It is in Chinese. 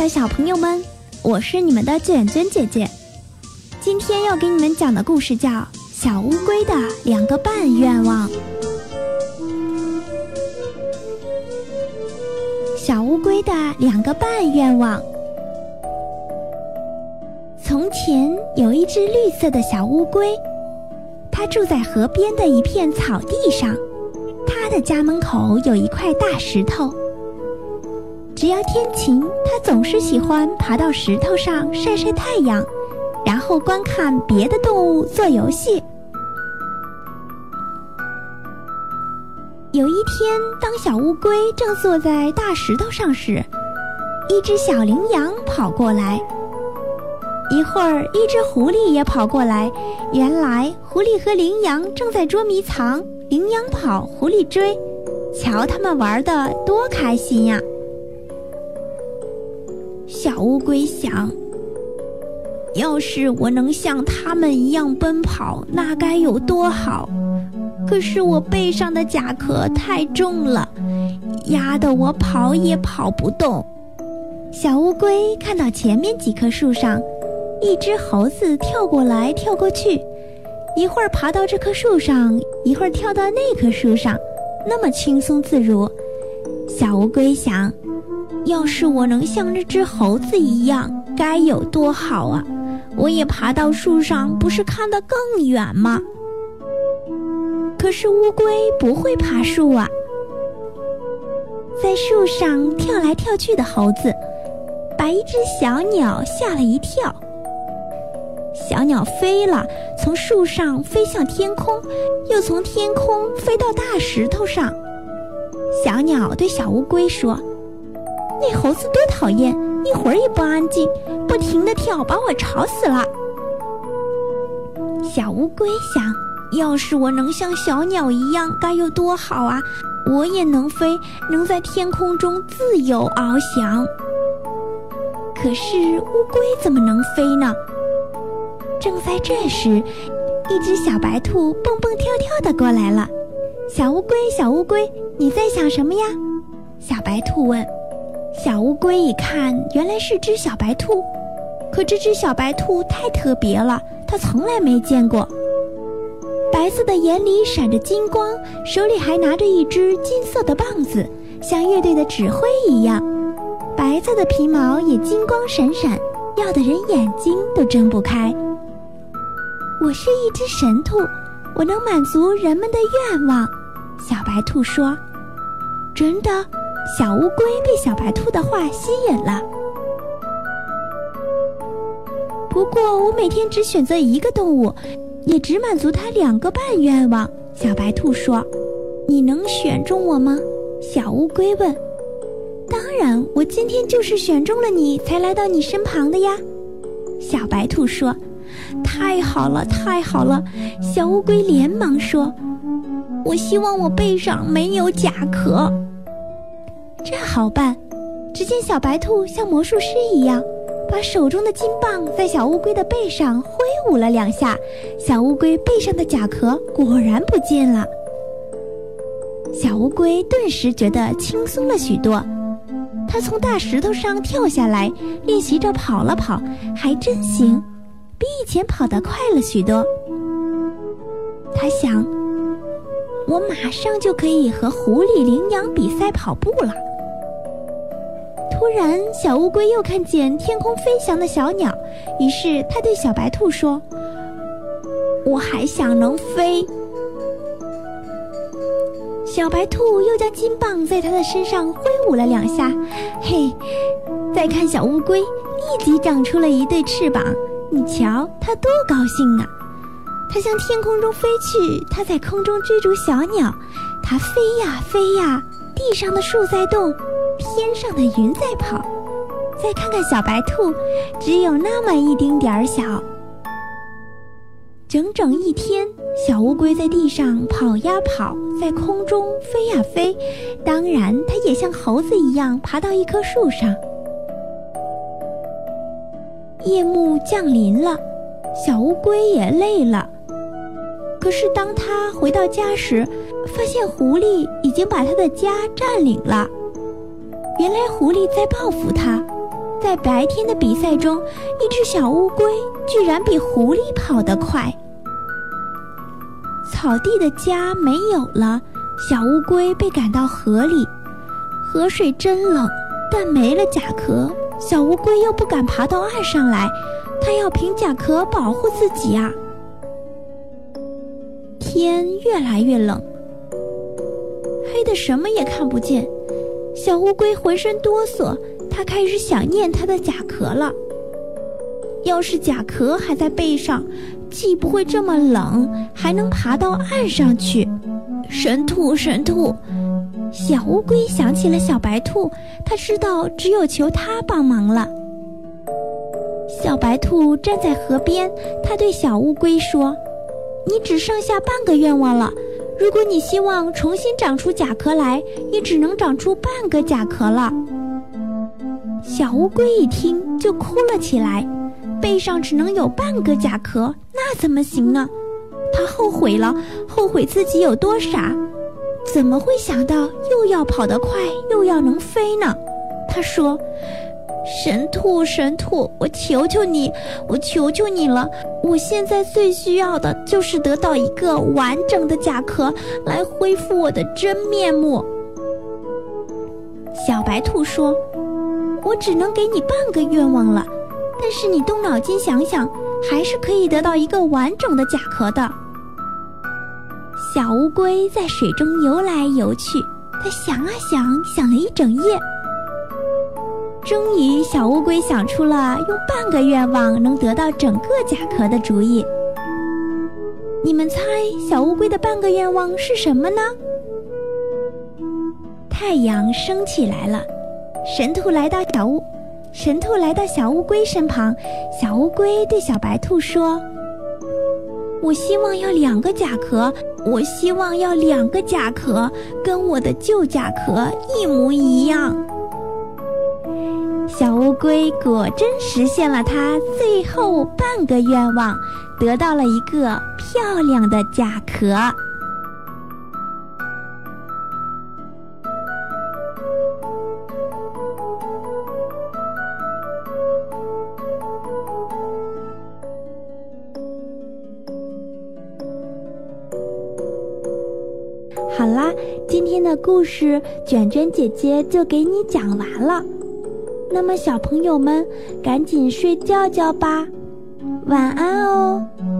的小朋友们，我是你们的卷卷姐姐。今天要给你们讲的故事叫《小乌龟的两个半愿望》。小乌龟的两个半愿望。从前有一只绿色的小乌龟，它住在河边的一片草地上。它的家门口有一块大石头。只要天晴，它总是喜欢爬到石头上晒晒太阳，然后观看别的动物做游戏。有一天，当小乌龟正坐在大石头上时，一只小羚羊跑过来。一会儿，一只狐狸也跑过来。原来，狐狸和羚羊正在捉迷藏，羚羊跑，狐狸追。瞧他们玩的多开心呀！小乌龟想：“要是我能像他们一样奔跑，那该有多好！可是我背上的甲壳太重了，压得我跑也跑不动。”小乌龟看到前面几棵树上，一只猴子跳过来跳过去，一会儿爬到这棵树上，一会儿跳到那棵树上，那么轻松自如。小乌龟想。要是我能像那只猴子一样，该有多好啊！我也爬到树上，不是看得更远吗？可是乌龟不会爬树啊，在树上跳来跳去的猴子，把一只小鸟吓了一跳。小鸟飞了，从树上飞向天空，又从天空飞到大石头上。小鸟对小乌龟说。那猴子多讨厌，一会儿也不安静，不停地跳，把我吵死了。小乌龟想，要是我能像小鸟一样，该有多好啊！我也能飞，能在天空中自由翱翔。可是乌龟怎么能飞呢？正在这时，一只小白兔蹦蹦跳跳的过来了。小乌龟，小乌龟，你在想什么呀？小白兔问。小乌龟一看，原来是只小白兔。可这只小白兔太特别了，它从来没见过。白色的眼里闪着金光，手里还拿着一只金色的棒子，像乐队的指挥一样。白色的皮毛也金光闪闪，耀的人眼睛都睁不开。我是一只神兔，我能满足人们的愿望。小白兔说：“真的。”小乌龟被小白兔的话吸引了。不过我每天只选择一个动物，也只满足它两个半愿望。小白兔说：“你能选中我吗？”小乌龟问。“当然，我今天就是选中了你才来到你身旁的呀。”小白兔说。“太好了，太好了！”小乌龟连忙说：“我希望我背上没有甲壳。”这好办，只见小白兔像魔术师一样，把手中的金棒在小乌龟的背上挥舞了两下，小乌龟背上的甲壳果然不见了。小乌龟顿时觉得轻松了许多，它从大石头上跳下来，练习着跑了跑，还真行，比以前跑得快了许多。它想，我马上就可以和狐狸、羚羊比赛跑步了。突然，小乌龟又看见天空飞翔的小鸟，于是它对小白兔说：“我还想能飞。”小白兔又将金棒在它的身上挥舞了两下，嘿！再看小乌龟，立即长出了一对翅膀，你瞧它多高兴啊！它向天空中飞去，它在空中追逐小鸟，它飞呀飞呀，地上的树在动。天上的云在跑，再看看小白兔，只有那么一丁点儿小。整整一天，小乌龟在地上跑呀跑，在空中飞呀飞，当然，它也像猴子一样爬到一棵树上。夜幕降临了，小乌龟也累了。可是，当它回到家时，发现狐狸已经把它的家占领了。原来狐狸在报复他，在白天的比赛中，一只小乌龟居然比狐狸跑得快。草地的家没有了，小乌龟被赶到河里，河水真冷，但没了甲壳，小乌龟又不敢爬到岸上来，它要凭甲壳保护自己啊。天越来越冷，黑的什么也看不见，小乌龟浑身哆嗦。它开始想念它的甲壳了。要是甲壳还在背上，既不会这么冷，还能爬到岸上去。神兔，神兔！小乌龟想起了小白兔，它知道只有求它帮忙了。小白兔站在河边，它对小乌龟说：“你只剩下半个愿望了。如果你希望重新长出甲壳来，也只能长出半个甲壳了。”小乌龟一听就哭了起来，背上只能有半个甲壳，那怎么行呢？他后悔了，后悔自己有多傻，怎么会想到又要跑得快，又要能飞呢？他说：“神兔，神兔，我求求你，我求求你了！我现在最需要的就是得到一个完整的甲壳，来恢复我的真面目。”小白兔说。我只能给你半个愿望了，但是你动脑筋想想，还是可以得到一个完整的甲壳的。小乌龟在水中游来游去，它想啊想，想了一整夜，终于小乌龟想出了用半个愿望能得到整个甲壳的主意。你们猜小乌龟的半个愿望是什么呢？太阳升起来了。神兔来到小乌，神兔来到小乌龟身旁。小乌龟对小白兔说：“我希望要两个甲壳，我希望要两个甲壳，跟我的旧甲壳一模一样。”小乌龟果真实现了它最后半个愿望，得到了一个漂亮的甲壳。好啦，今天的故事卷卷姐姐就给你讲完了。那么小朋友们赶紧睡觉觉吧。晚安哦。